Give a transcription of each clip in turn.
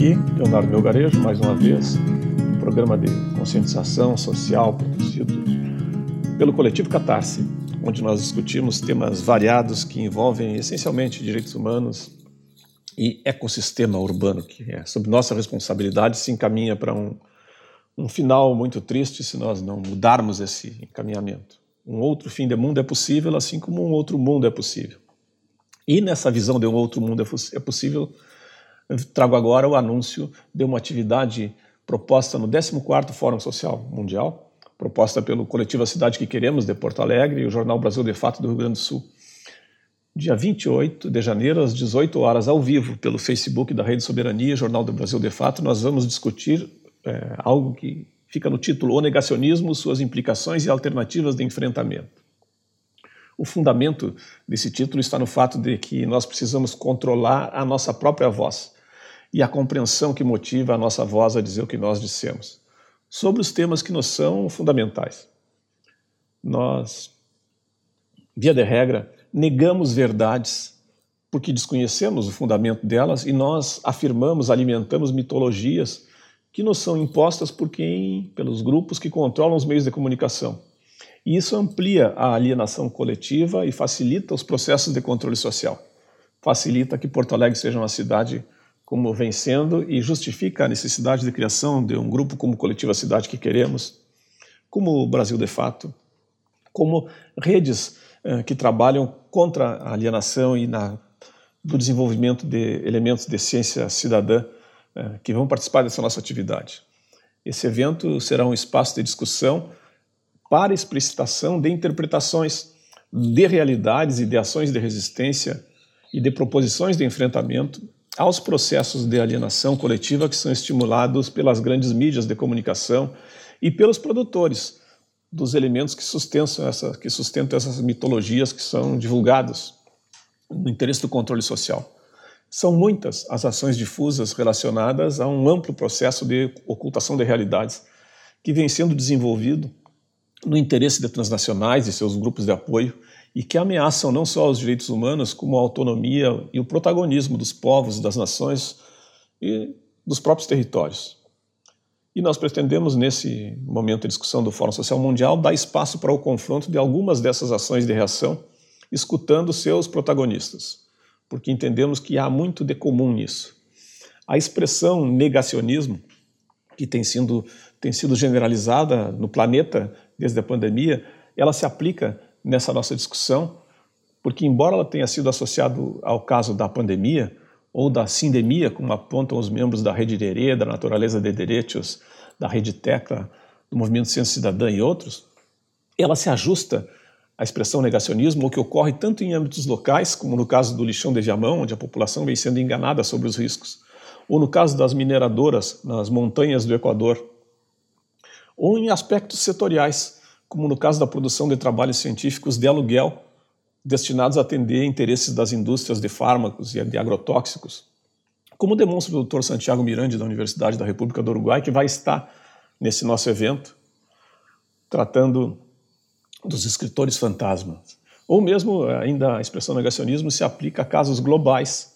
aqui, Leonardo Melgarejo, mais uma vez, um programa de conscientização social produzido pelo coletivo Catarse, onde nós discutimos temas variados que envolvem essencialmente direitos humanos e ecossistema urbano, que é sob nossa responsabilidade se encaminha para um, um final muito triste se nós não mudarmos esse encaminhamento. Um outro fim de mundo é possível, assim como um outro mundo é possível. E nessa visão de um outro mundo é, é trago agora o anúncio de uma atividade proposta no 14º Fórum Social Mundial, proposta pelo coletivo A Cidade que Queremos, de Porto Alegre, e o Jornal Brasil de Fato do Rio Grande do Sul. Dia 28 de janeiro, às 18 horas, ao vivo, pelo Facebook da Rede Soberania, Jornal do Brasil de Fato, nós vamos discutir é, algo que fica no título O Negacionismo, Suas Implicações e Alternativas de Enfrentamento. O fundamento desse título está no fato de que nós precisamos controlar a nossa própria voz e a compreensão que motiva a nossa voz a dizer o que nós dissemos, sobre os temas que nos são fundamentais. Nós, via de regra, negamos verdades porque desconhecemos o fundamento delas e nós afirmamos, alimentamos mitologias que nos são impostas por quem, pelos grupos que controlam os meios de comunicação. E isso amplia a alienação coletiva e facilita os processos de controle social. Facilita que Porto Alegre seja uma cidade como vem sendo e justifica a necessidade de criação de um grupo como Coletiva Cidade que Queremos, como o Brasil de Fato, como redes eh, que trabalham contra a alienação e na, do desenvolvimento de elementos de ciência cidadã eh, que vão participar dessa nossa atividade. Esse evento será um espaço de discussão para explicitação de interpretações de realidades e de ações de resistência e de proposições de enfrentamento aos processos de alienação coletiva que são estimulados pelas grandes mídias de comunicação e pelos produtores dos elementos que sustentam, essa, que sustentam essas mitologias que são divulgadas no interesse do controle social. São muitas as ações difusas relacionadas a um amplo processo de ocultação de realidades que vem sendo desenvolvido no interesse de transnacionais e seus grupos de apoio e que ameaçam não só os direitos humanos, como a autonomia e o protagonismo dos povos, das nações e dos próprios territórios. E nós pretendemos, nesse momento de discussão do Fórum Social Mundial, dar espaço para o confronto de algumas dessas ações de reação, escutando seus protagonistas, porque entendemos que há muito de comum nisso. A expressão negacionismo, que tem sido, tem sido generalizada no planeta desde a pandemia, ela se aplica nessa nossa discussão, porque, embora ela tenha sido associada ao caso da pandemia ou da sindemia, como apontam os membros da Rede Derê, da Naturaleza de Direitos, da Rede Tecla, do Movimento Ciência Cidadã e outros, ela se ajusta à expressão negacionismo, o que ocorre tanto em âmbitos locais, como no caso do lixão de Viamão, onde a população vem sendo enganada sobre os riscos, ou no caso das mineradoras nas montanhas do Equador, ou em aspectos setoriais, como no caso da produção de trabalhos científicos de aluguel destinados a atender interesses das indústrias de fármacos e de agrotóxicos, como demonstra o Dr. Santiago Miranda da Universidade da República do Uruguai, que vai estar nesse nosso evento tratando dos escritores fantasmas. Ou mesmo ainda a expressão negacionismo se aplica a casos globais,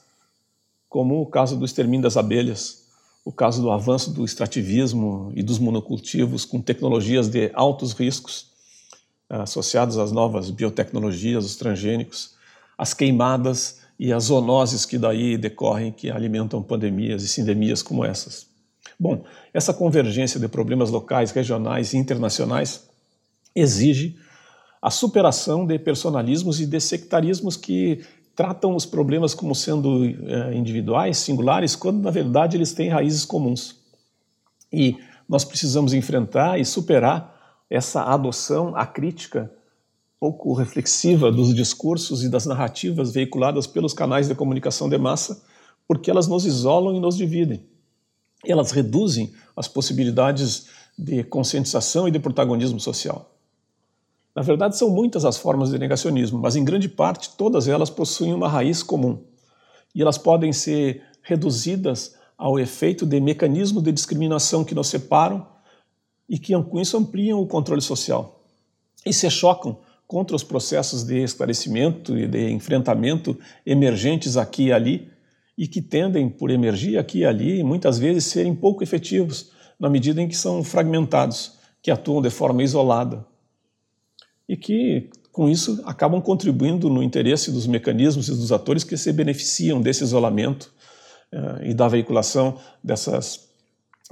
como o caso do extermínio das abelhas, o caso do avanço do extrativismo e dos monocultivos com tecnologias de altos riscos eh, associados às novas biotecnologias, os transgênicos, as queimadas e as zoonoses que daí decorrem, que alimentam pandemias e sindemias como essas. Bom, essa convergência de problemas locais, regionais e internacionais exige a superação de personalismos e de sectarismos que tratam os problemas como sendo é, individuais, singulares, quando na verdade eles têm raízes comuns. E nós precisamos enfrentar e superar essa adoção à crítica pouco reflexiva dos discursos e das narrativas veiculadas pelos canais de comunicação de massa, porque elas nos isolam e nos dividem. Elas reduzem as possibilidades de conscientização e de protagonismo social. Na verdade, são muitas as formas de negacionismo, mas em grande parte todas elas possuem uma raiz comum. E elas podem ser reduzidas ao efeito de mecanismos de discriminação que nos separam e que com isso ampliam o controle social. E se chocam contra os processos de esclarecimento e de enfrentamento emergentes aqui e ali, e que tendem, por emergir aqui e ali, muitas vezes serem pouco efetivos, na medida em que são fragmentados, que atuam de forma isolada e que, com isso, acabam contribuindo no interesse dos mecanismos e dos atores que se beneficiam desse isolamento eh, e da veiculação dessas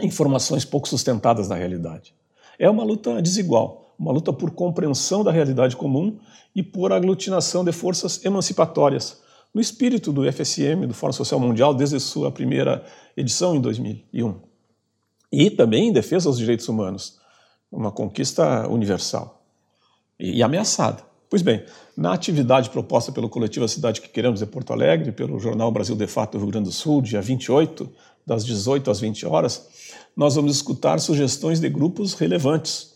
informações pouco sustentadas na realidade. É uma luta desigual, uma luta por compreensão da realidade comum e por aglutinação de forças emancipatórias, no espírito do FSM, do Fórum Social Mundial, desde sua primeira edição em 2001. E também em defesa dos direitos humanos, uma conquista universal e, ameaçada. Pois bem, na atividade proposta pelo coletivo A Cidade que Queremos de Porto Alegre, pelo jornal Brasil de Fato do Rio Grande do Sul, dia 28, das 18 às 20 horas, nós vamos escutar sugestões de grupos relevantes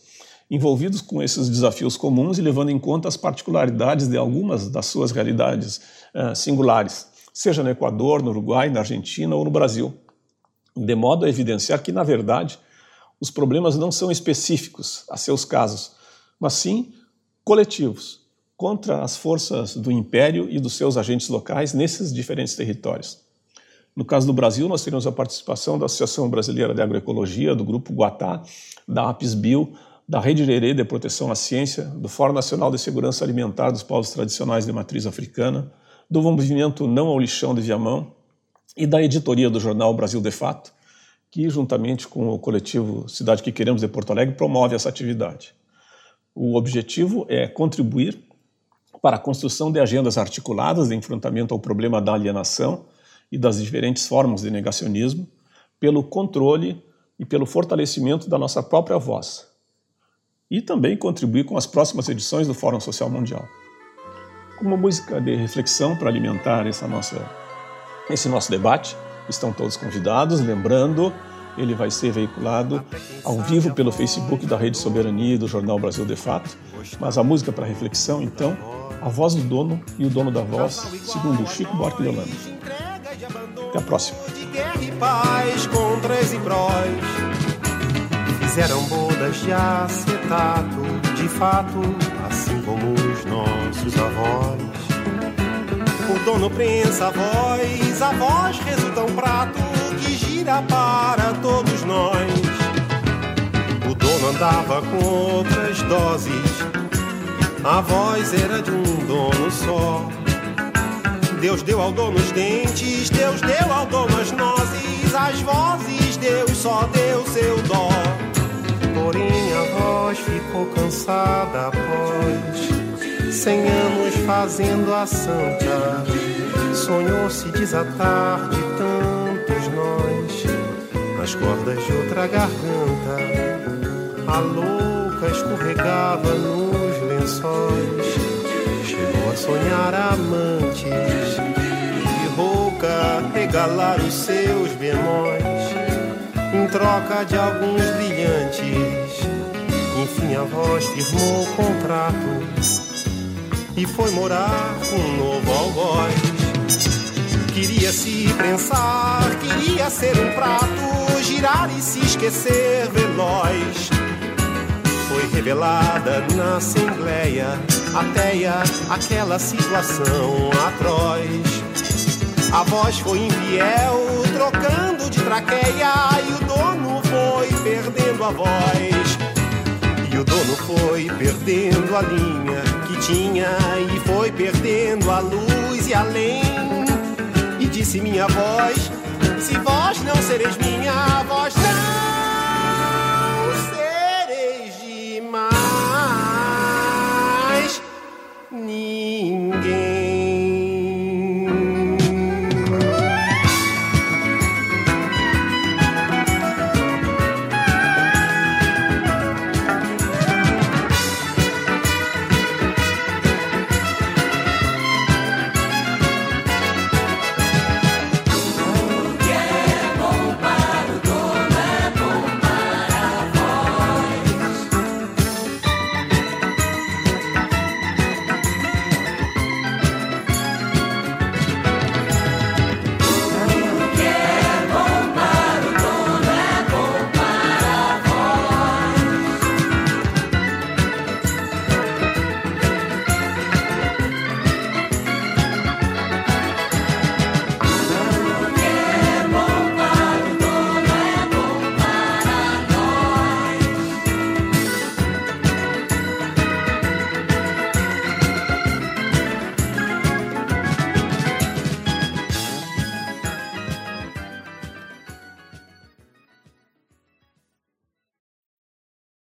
envolvidos com esses desafios comuns e levando em conta as particularidades de algumas das suas realidades uh, singulares, seja no Equador, no Uruguai, na Argentina ou no Brasil, de modo a evidenciar que, na verdade, os problemas não são específicos a seus casos, mas sim coletivos contra as forças do império e dos seus agentes locais nesses diferentes territórios. No caso do Brasil, nós teremos a participação da Associação Brasileira de Agroecologia, do Grupo Guatá, da APISBio, da Rede Herê de Proteção à Ciência, do Fórum Nacional de Segurança Alimentar dos Povos Tradicionais de Matriz Africana, do Movimento Não ao Lixão de Viamão e da editoria do jornal Brasil de Fato, que, juntamente com o coletivo Cidade que Queremos de Porto Alegre, promove essa atividade. O objetivo é contribuir para a construção de agendas articuladas de enfrentamento ao problema da alienação e das diferentes formas de negacionismo, pelo controle e pelo fortalecimento da nossa própria voz. E também contribuir com as próximas edições do Fórum Social Mundial. Com uma música de reflexão para alimentar essa nossa, esse nosso debate, estão todos convidados. Lembrando, ele vai ser veiculado ao vivo pelo Facebook da Rede Soberania e do Jornal Brasil de Fato. Mas a música para reflexão, então, A Voz do Dono e o Dono da Voz, segundo Chico Buarque de Holanda. Até a próxima. Fizeram bodas de acetato, de fato, assim como os nossos avós. O dono prensa a voz, a voz resulta um prato para todos nós. O dono andava com outras doses, a voz era de um dono só. Deus deu ao dono os dentes, Deus deu ao dono as nozes, as vozes, Deus só deu seu dó. Porém a voz ficou cansada após cem anos fazendo a santa. Sonhou se desatar de tantos nós nas cordas de outra garganta. A louca escorregava nos lençóis Chegou a sonhar amantes e rouca regalar os seus bemóis em troca de alguns brilhantes. Enfim, a voz firmou o contrato e foi morar com um novo algoz. Queria se prensar, queria ser um prato, girar e se esquecer veloz. Foi revelada na Assembleia ateia aquela situação atroz. A voz foi infiel, trocando de traqueia, e o dono foi perdendo a voz. E o dono foi perdendo a linha que tinha, e foi perdendo a luz e além. E disse minha voz: Se vós não sereis minha, voz não